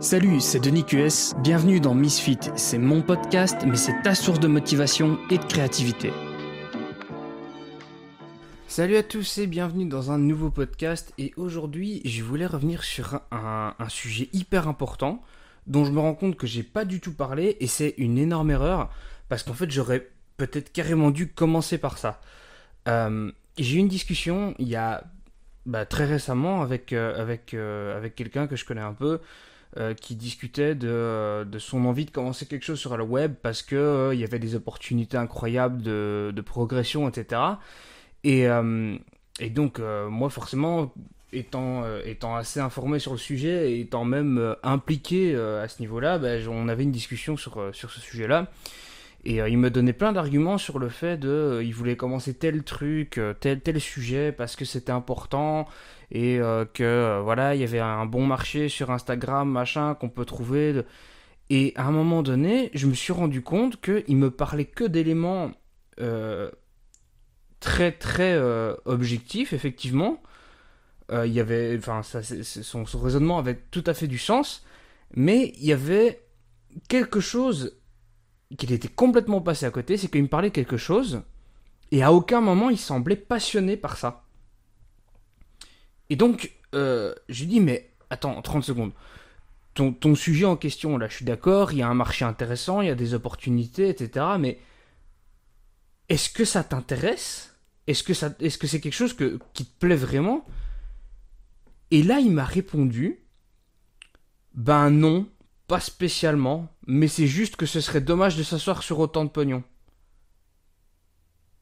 Salut, c'est Denis QS, bienvenue dans Misfit. C'est mon podcast, mais c'est ta source de motivation et de créativité. Salut à tous et bienvenue dans un nouveau podcast. Et aujourd'hui, je voulais revenir sur un, sujet hyper important dont je me rends compte que j'ai pas du tout parlé et c'est une énorme erreur parce qu'en fait, j'aurais peut-être carrément dû commencer par ça. Euh, j'ai eu une discussion il y a bah, très récemment euh, euh, avec quelqu'un que je connais un peu euh, qui discutait de, de, son envie de commencer quelque chose sur le web parce que euh, il y avait des opportunités incroyables de, de progression, etc. Et, euh, et donc, moi, forcément, étant, étant assez informé sur le sujet et étant même impliqué à ce niveau-là, ben, on avait une discussion sur, sur ce sujet-là. Et il me donnait plein d'arguments sur le fait de, il voulait commencer tel truc, tel tel sujet parce que c'était important et euh, que euh, voilà, il y avait un bon marché sur Instagram, machin, qu'on peut trouver. Et à un moment donné, je me suis rendu compte qu'il me parlait que d'éléments euh, très très objectifs, effectivement. il y avait, enfin, son, raisonnement avait tout à fait du sens, mais il y avait quelque chose qu'il était complètement passé à côté, c'est qu'il me parlait quelque chose, et à aucun moment il semblait passionné par ça. Et donc, euh, je lui dis, mais attends, 30 secondes. Ton, sujet en question, là, je suis d'accord, il y a un marché intéressant, il y a des opportunités, etc. Mais est-ce que ça t'intéresse? Est-ce que est-ce que c'est quelque chose qui te plaît vraiment? Et là, il m'a répondu, ben non, pas spécialement, mais c'est juste que ce serait dommage de s'asseoir sur autant de pognon.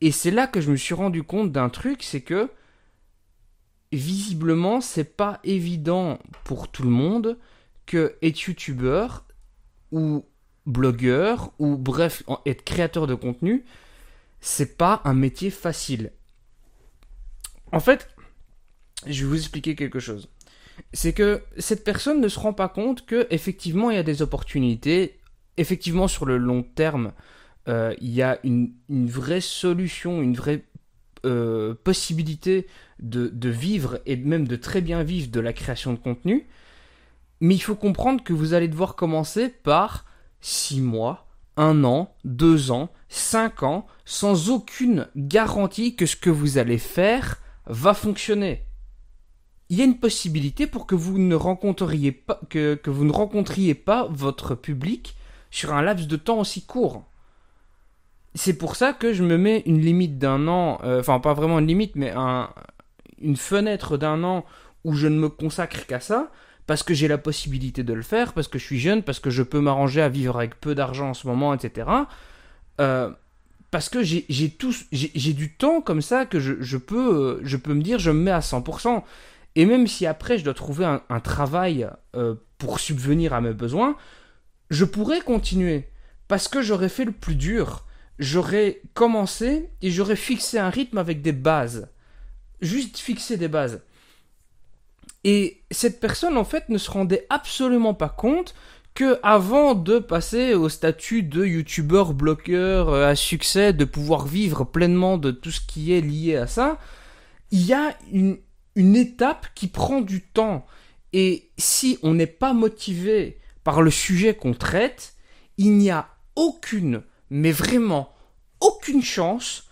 Et c'est là que je me suis rendu compte d'un truc, c'est que visiblement, c'est pas évident pour tout le monde que être youtubeur ou blogueur ou bref, être créateur de contenu, c'est pas un métier facile. En fait, je vais vous expliquer quelque chose. C'est que cette personne ne se rend pas compte que effectivement il y a des opportunités, effectivement sur le long terme, euh, il y a une, vraie solution, une vraie euh, possibilité de, vivre et même de très bien vivre de la création de contenu. Mais il faut comprendre que vous allez devoir commencer par 6 mois, 1 an, 2 ans, 5 ans, sans aucune garantie que ce que vous allez faire va fonctionner. Il y a une possibilité pour que vous ne rencontriez pas, votre public sur un laps de temps aussi court c'est pour ça que je me mets une limite d'un an, euh, enfin pas vraiment une limite, mais un, une fenêtre d'un an où je ne me consacre qu'à ça, parce que j'ai la possibilité de le faire, parce que je suis jeune, parce que je peux m'arranger à vivre avec peu d'argent en ce moment, etc. Euh, parce que j'ai j'ai du temps comme ça que je, je, peux, euh, je peux me dire je me mets à 100%. Et même si après je dois trouver un, travail euh, pour subvenir à mes besoins, je pourrais continuer. Parce que j'aurais fait le plus dur. J'aurais commencé et j'aurais fixé un rythme avec des bases juste fixer des bases. Et cette personne, en fait, ne se rendait absolument pas compte que avant de passer au statut de youtubeur, bloqueur euh, à succès, de pouvoir vivre pleinement de tout ce qui est lié à ça, il y a une, une étape qui prend du temps. Et si on n'est pas motivé par le sujet qu'on traite, il n'y a aucune, mais vraiment aucune chance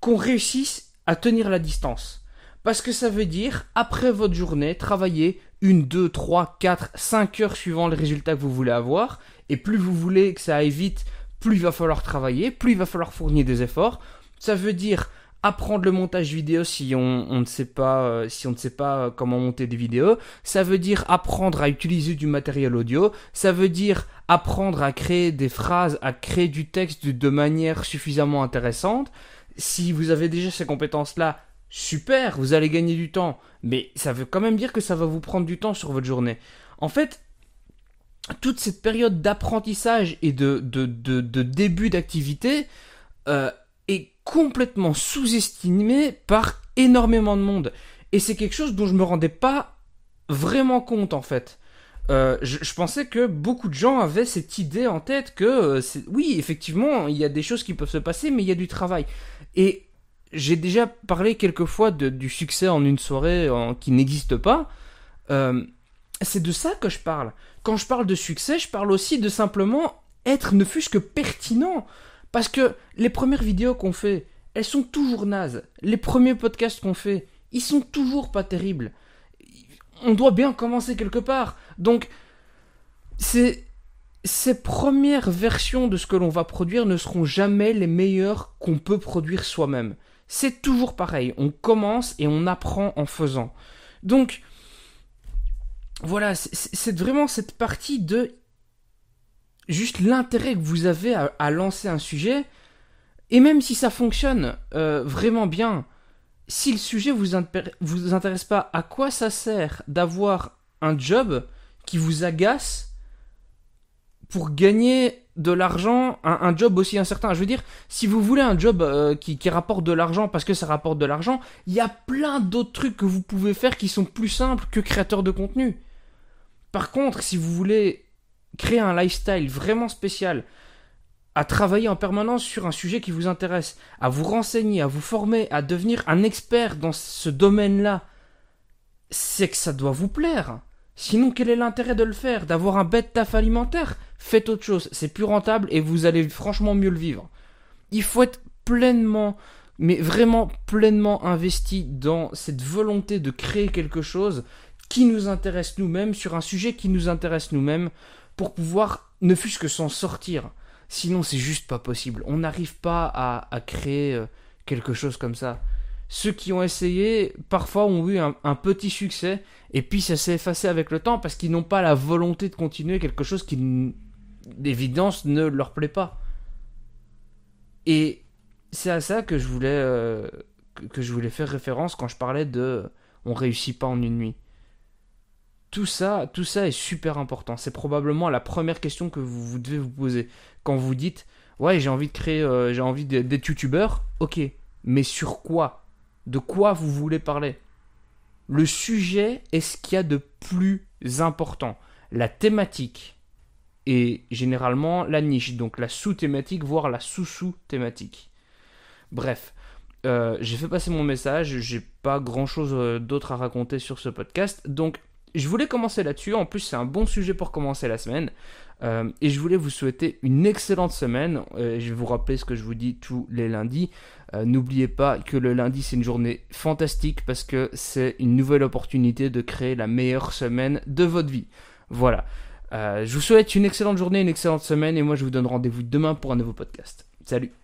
qu'on réussisse à tenir la distance. Parce que ça veut dire, après votre journée, travailler une, deux, trois, quatre, cinq heures suivant le résultat que vous voulez avoir. Et plus vous voulez que ça aille vite, plus il va falloir travailler, plus il va falloir fournir des efforts. Ça veut dire apprendre le montage vidéo si on, ne sait pas euh, si on ne sait pas euh, comment monter des vidéos. Ça veut dire apprendre à utiliser du matériel audio. Ça veut dire apprendre à créer des phrases, à créer du texte de manière suffisamment intéressante. Si vous avez déjà ces compétences-là, super, vous allez gagner du temps, mais ça veut quand même dire que ça va vous prendre du temps sur votre journée. En fait, toute cette période d'apprentissage et de, début d'activité euh, complètement sous-estimée par énormément de monde. Et c'est quelque chose dont je me rendais pas vraiment compte en fait. Euh, je, pensais que beaucoup de gens avaient cette idée en tête que euh, oui effectivement il y a des choses qui peuvent se passer mais il y a du travail et j'ai déjà parlé quelquefois de, du succès en une soirée qui n'existe pas. Euh, c'est de ça que je parle. Quand je parle de succès, je parle aussi de simplement être ne fût-ce que pertinent. Parce que les premières vidéos qu'on fait, elles sont toujours nazes. Les premiers podcasts qu'on fait, ils sont toujours pas terribles. On doit bien commencer quelque part. Donc, ces premières versions de ce que l'on va produire ne seront jamais les meilleures qu'on peut produire soi-même. C'est toujours pareil, on commence et on apprend en faisant. Donc, voilà, c'est vraiment cette partie de juste l'intérêt que vous avez à, lancer un sujet, et même si ça fonctionne euh, vraiment bien, si le sujet vous, vous intéresse pas, à quoi ça sert d'avoir un job qui vous agace pour gagner de l'argent, un, job aussi incertain? Je veux dire, si vous voulez un job euh, qui, rapporte de l'argent parce que ça rapporte de l'argent, il y a plein d'autres trucs que vous pouvez faire qui sont plus simples que créateur de contenu. Par contre, si vous voulez créer un lifestyle vraiment spécial, à travailler en permanence sur un sujet qui vous intéresse, à vous renseigner, à vous former, à devenir un expert dans ce domaine-là, c'est que ça doit vous plaire. Sinon, quel est l'intérêt de le faire D'avoir un bête taf alimentaire? Faites autre chose, c'est plus rentable et vous allez franchement mieux le vivre. Il faut être pleinement, mais vraiment pleinement investi dans cette volonté de créer quelque chose qui nous intéresse nous-mêmes, sur un sujet qui nous intéresse nous-mêmes, pour pouvoir ne fût-ce que s'en sortir. Sinon, c'est juste pas possible. On n'arrive pas à, créer euh, quelque chose comme ça. Ceux qui ont essayé, parfois ont eu un petit succès, et puis ça s'est effacé avec le temps parce qu'ils n'ont pas la volonté de continuer quelque chose qui, d'évidence, ne leur plaît pas. Et c'est à ça que je voulais euh, que je voulais faire référence quand je parlais de on réussit pas en une nuit. Tout ça, tout ça est super important. C'est probablement la première question que vous, devez vous poser quand vous dites ouais j'ai envie de créer, euh, j'ai envie d'être youtubeur. Ok, mais sur quoi? De quoi vous voulez parler? Le sujet est ce qu'il y a de plus important. La thématique et généralement la niche, donc la sous-thématique, voire la sous-sous-thématique. Bref, euh, j'ai fait passer mon message, j'ai pas grand chose euh, d'autre à raconter sur ce podcast, donc je voulais commencer là-dessus. En plus, c'est un bon sujet pour commencer la semaine. Euh, et je voulais vous souhaiter une excellente semaine. je vais vous rappeler ce que je vous dis tous les lundis. Euh, n'oubliez pas que le lundi c'est une journée fantastique parce que c'est une nouvelle opportunité de créer la meilleure semaine de votre vie. Voilà. Euh, je vous souhaite une excellente journée, une excellente semaine et moi je vous donne rendez-vous demain pour un nouveau podcast. Salut